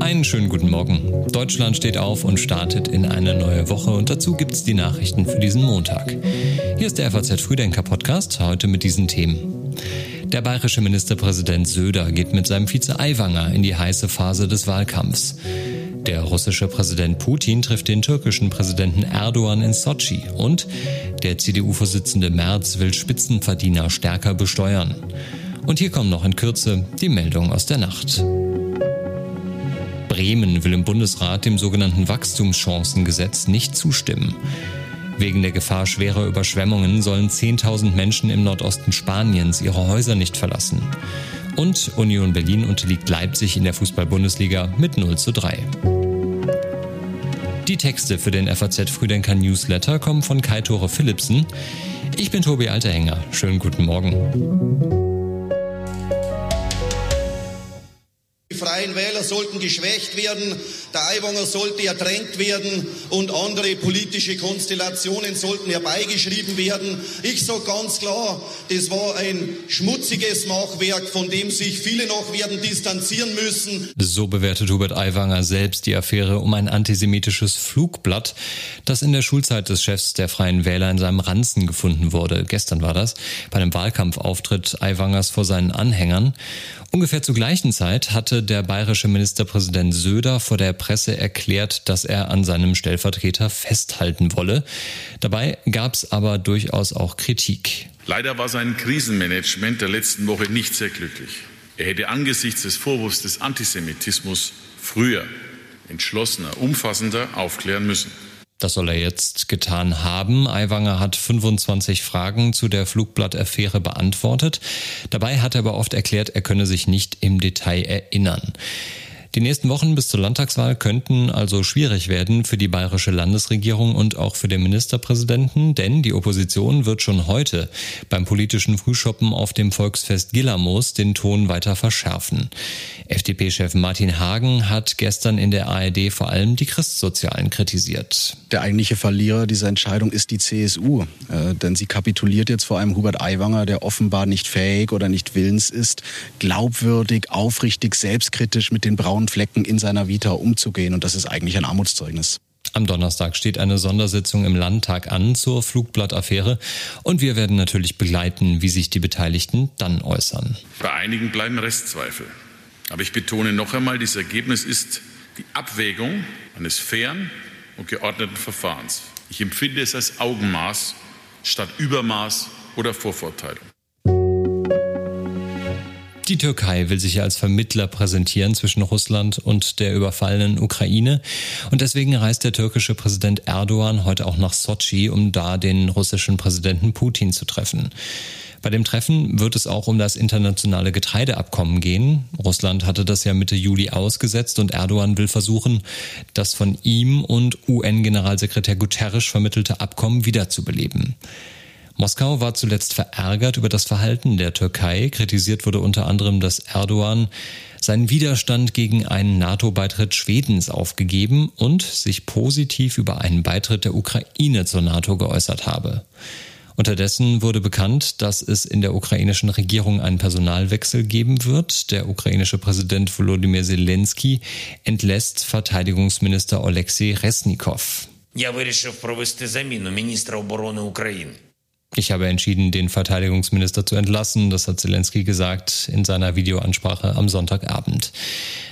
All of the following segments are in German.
Einen schönen guten Morgen. Deutschland steht auf und startet in eine neue Woche und dazu gibt es die Nachrichten für diesen Montag. Hier ist der FAZ Frühdenker Podcast, heute mit diesen Themen. Der bayerische Ministerpräsident Söder geht mit seinem Vize Aiwanger in die heiße Phase des Wahlkampfs. Der russische Präsident Putin trifft den türkischen Präsidenten Erdogan in Sochi und der CDU-Vorsitzende Merz will Spitzenverdiener stärker besteuern. Und hier kommen noch in Kürze die Meldungen aus der Nacht. Bremen will im Bundesrat dem sogenannten Wachstumschancengesetz nicht zustimmen. Wegen der Gefahr schwerer Überschwemmungen sollen 10.000 Menschen im Nordosten Spaniens ihre Häuser nicht verlassen. Und Union Berlin unterliegt Leipzig in der Fußball-Bundesliga mit 0 zu 3. Die Texte für den FAZ Früdenker Newsletter kommen von Kai-Tore Philipsen. Ich bin Tobi Alterhänger. Schönen guten Morgen. Freien Wähler sollten geschwächt werden, der Aiwanger sollte ertränkt werden und andere politische Konstellationen sollten herbeigeschrieben werden. Ich sage ganz klar, das war ein schmutziges Machwerk, von dem sich viele noch werden distanzieren müssen. So bewertet Hubert Aiwanger selbst die Affäre um ein antisemitisches Flugblatt, das in der Schulzeit des Chefs der Freien Wähler in seinem Ranzen gefunden wurde. Gestern war das, bei einem Wahlkampfauftritt Aiwangers vor seinen Anhängern. Ungefähr zur gleichen Zeit hatte der bayerische Ministerpräsident Söder vor der Presse erklärt, dass er an seinem Stellvertreter festhalten wolle. Dabei gab es aber durchaus auch Kritik. Leider war sein Krisenmanagement der letzten Woche nicht sehr glücklich. Er hätte angesichts des Vorwurfs des Antisemitismus früher, entschlossener, umfassender aufklären müssen. Das soll er jetzt getan haben. Aiwanger hat 25 Fragen zu der Flugblattaffäre beantwortet. Dabei hat er aber oft erklärt, er könne sich nicht im Detail erinnern. Die nächsten Wochen bis zur Landtagswahl könnten also schwierig werden für die bayerische Landesregierung und auch für den Ministerpräsidenten, denn die Opposition wird schon heute beim politischen Frühschoppen auf dem Volksfest Gillamos den Ton weiter verschärfen. FDP-Chef Martin Hagen hat gestern in der ARD vor allem die Christsozialen kritisiert. Der eigentliche Verlierer dieser Entscheidung ist die CSU, äh, denn sie kapituliert jetzt vor einem Hubert Aiwanger, der offenbar nicht fähig oder nicht willens ist, glaubwürdig, aufrichtig, selbstkritisch mit den braunen Flecken in seiner Vita umzugehen. Und das ist eigentlich ein Armutszeugnis. Am Donnerstag steht eine Sondersitzung im Landtag an zur Flugblattaffäre und wir werden natürlich begleiten, wie sich die Beteiligten dann äußern. Bei einigen bleiben Restzweifel. Aber ich betone noch einmal, dieses Ergebnis ist die Abwägung eines fairen und geordneten Verfahrens. Ich empfinde es als Augenmaß statt Übermaß oder Vorvorteilung. Die Türkei will sich als Vermittler präsentieren zwischen Russland und der überfallenen Ukraine. Und deswegen reist der türkische Präsident Erdogan heute auch nach Sochi, um da den russischen Präsidenten Putin zu treffen. Bei dem Treffen wird es auch um das internationale Getreideabkommen gehen. Russland hatte das ja Mitte Juli ausgesetzt und Erdogan will versuchen, das von ihm und UN-Generalsekretär Guterres vermittelte Abkommen wiederzubeleben. Moskau war zuletzt verärgert über das Verhalten der Türkei. Kritisiert wurde unter anderem, dass Erdogan seinen Widerstand gegen einen NATO-Beitritt Schwedens aufgegeben und sich positiv über einen Beitritt der Ukraine zur NATO geäußert habe. Unterdessen wurde bekannt, dass es in der ukrainischen Regierung einen Personalwechsel geben wird. Der ukrainische Präsident Volodymyr Zelensky entlässt Verteidigungsminister Oleksiy Resnikow. Я вирішив провести заміну міністра оборони України. Ich habe entschieden, den Verteidigungsminister zu entlassen, das hat Zelensky gesagt in seiner Videoansprache am Sonntagabend.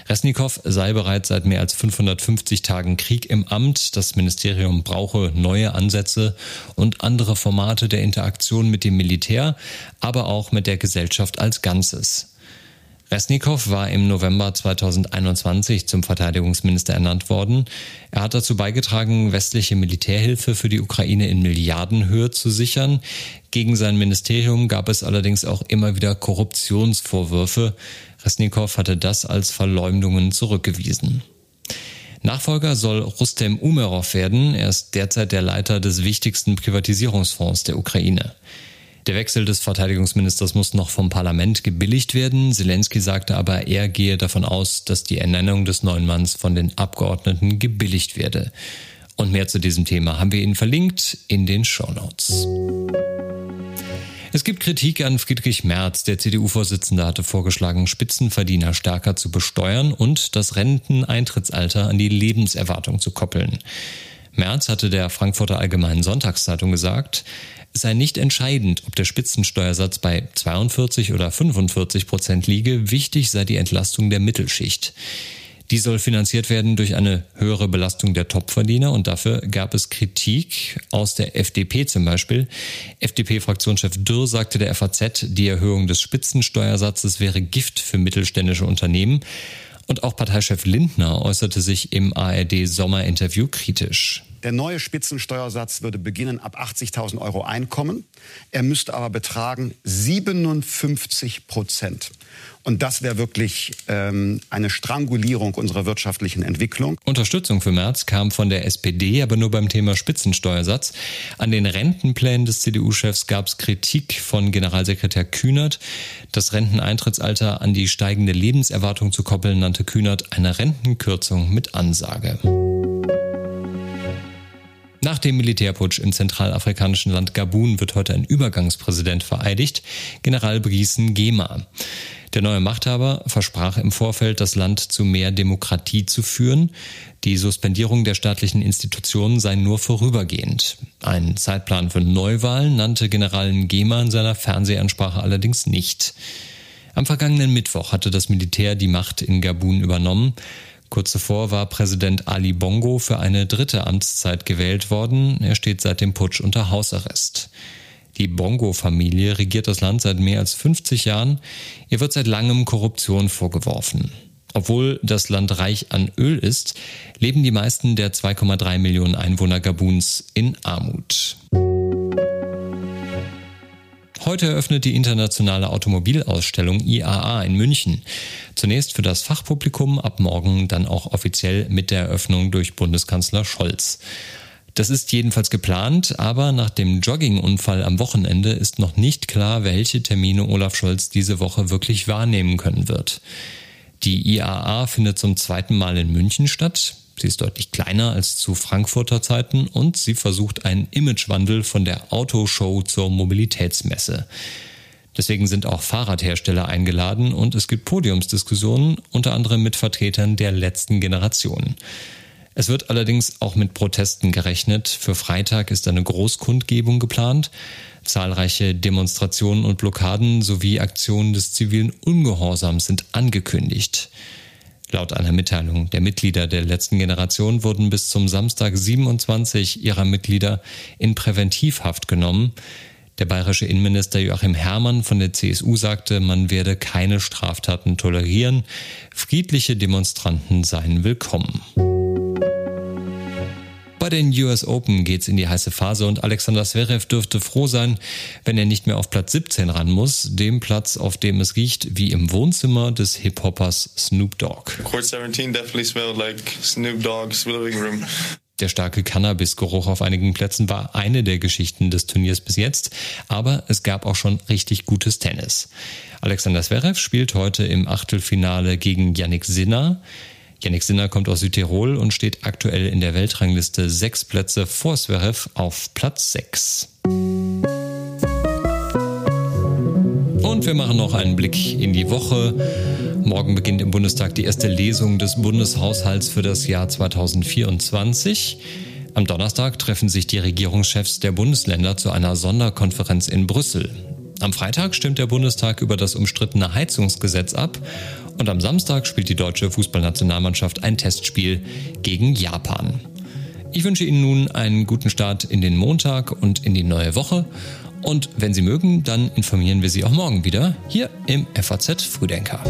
Resnikow sei bereits seit mehr als 550 Tagen Krieg im Amt. Das Ministerium brauche neue Ansätze und andere Formate der Interaktion mit dem Militär, aber auch mit der Gesellschaft als Ganzes. Resnikow war im November 2021 zum Verteidigungsminister ernannt worden. Er hat dazu beigetragen, westliche Militärhilfe für die Ukraine in Milliardenhöhe zu sichern. Gegen sein Ministerium gab es allerdings auch immer wieder Korruptionsvorwürfe. Resnikow hatte das als Verleumdungen zurückgewiesen. Nachfolger soll Rustem Umerov werden. Er ist derzeit der Leiter des wichtigsten Privatisierungsfonds der Ukraine. Der Wechsel des Verteidigungsministers muss noch vom Parlament gebilligt werden. Zelensky sagte aber, er gehe davon aus, dass die Ernennung des neuen Manns von den Abgeordneten gebilligt werde. Und mehr zu diesem Thema haben wir Ihnen verlinkt in den Show Notes. Es gibt Kritik an Friedrich Merz. Der CDU-Vorsitzende hatte vorgeschlagen, Spitzenverdiener stärker zu besteuern und das Renteneintrittsalter an die Lebenserwartung zu koppeln. Merz hatte der Frankfurter Allgemeinen Sonntagszeitung gesagt, es sei nicht entscheidend, ob der Spitzensteuersatz bei 42 oder 45 Prozent liege, wichtig sei die Entlastung der Mittelschicht. Die soll finanziert werden durch eine höhere Belastung der Topverdiener und dafür gab es Kritik aus der FDP zum Beispiel. FDP-Fraktionschef Dürr sagte der FAZ, die Erhöhung des Spitzensteuersatzes wäre Gift für mittelständische Unternehmen. Und auch Parteichef Lindner äußerte sich im ARD-Sommerinterview kritisch. Der neue Spitzensteuersatz würde beginnen ab 80.000 Euro Einkommen. Er müsste aber betragen 57 Prozent. Und das wäre wirklich ähm, eine Strangulierung unserer wirtschaftlichen Entwicklung. Unterstützung für Merz kam von der SPD, aber nur beim Thema Spitzensteuersatz. An den Rentenplänen des CDU-Chefs gab es Kritik von Generalsekretär Kühnert. Das Renteneintrittsalter an die steigende Lebenserwartung zu koppeln, nannte Kühnert eine Rentenkürzung mit Ansage. Nach dem Militärputsch im zentralafrikanischen Land Gabun wird heute ein Übergangspräsident vereidigt, General Brice Ngema. Der neue Machthaber versprach im Vorfeld, das Land zu mehr Demokratie zu führen. Die Suspendierung der staatlichen Institutionen sei nur vorübergehend. Ein Zeitplan für Neuwahlen nannte General Ngema in seiner Fernsehansprache allerdings nicht. Am vergangenen Mittwoch hatte das Militär die Macht in Gabun übernommen. Kurz zuvor war Präsident Ali Bongo für eine dritte Amtszeit gewählt worden. Er steht seit dem Putsch unter Hausarrest. Die Bongo-Familie regiert das Land seit mehr als 50 Jahren. Ihr wird seit langem Korruption vorgeworfen. Obwohl das Land reich an Öl ist, leben die meisten der 2,3 Millionen Einwohner Gabuns in Armut. Heute eröffnet die internationale Automobilausstellung IAA in München. Zunächst für das Fachpublikum, ab morgen dann auch offiziell mit der Eröffnung durch Bundeskanzler Scholz. Das ist jedenfalls geplant, aber nach dem Joggingunfall am Wochenende ist noch nicht klar, welche Termine Olaf Scholz diese Woche wirklich wahrnehmen können wird. Die IAA findet zum zweiten Mal in München statt. Sie ist deutlich kleiner als zu Frankfurter Zeiten und sie versucht einen Imagewandel von der Autoshow zur Mobilitätsmesse. Deswegen sind auch Fahrradhersteller eingeladen und es gibt Podiumsdiskussionen, unter anderem mit Vertretern der letzten Generation. Es wird allerdings auch mit Protesten gerechnet. Für Freitag ist eine Großkundgebung geplant. Zahlreiche Demonstrationen und Blockaden sowie Aktionen des zivilen Ungehorsams sind angekündigt. Laut einer Mitteilung der Mitglieder der letzten Generation wurden bis zum Samstag 27 ihrer Mitglieder in Präventivhaft genommen. Der bayerische Innenminister Joachim Herrmann von der CSU sagte, man werde keine Straftaten tolerieren. Friedliche Demonstranten seien willkommen. Bei den US Open geht's in die heiße Phase und Alexander Zverev dürfte froh sein, wenn er nicht mehr auf Platz 17 ran muss, dem Platz, auf dem es riecht wie im Wohnzimmer des Hip-Hoppers Snoop Dogg. Court 17 definitely smelled like Snoop Dogg's living room. Der starke Cannabis-Geruch auf einigen Plätzen war eine der Geschichten des Turniers bis jetzt, aber es gab auch schon richtig gutes Tennis. Alexander Zverev spielt heute im Achtelfinale gegen Yannick Sinner. Yannick Sinner kommt aus Südtirol und steht aktuell in der Weltrangliste sechs Plätze vor Zverev auf Platz sechs. Und wir machen noch einen Blick in die Woche. Morgen beginnt im Bundestag die erste Lesung des Bundeshaushalts für das Jahr 2024. Am Donnerstag treffen sich die Regierungschefs der Bundesländer zu einer Sonderkonferenz in Brüssel. Am Freitag stimmt der Bundestag über das umstrittene Heizungsgesetz ab und am Samstag spielt die deutsche Fußballnationalmannschaft ein Testspiel gegen Japan. Ich wünsche Ihnen nun einen guten Start in den Montag und in die neue Woche. Und wenn Sie mögen, dann informieren wir Sie auch morgen wieder hier im FAZ Frühdenker.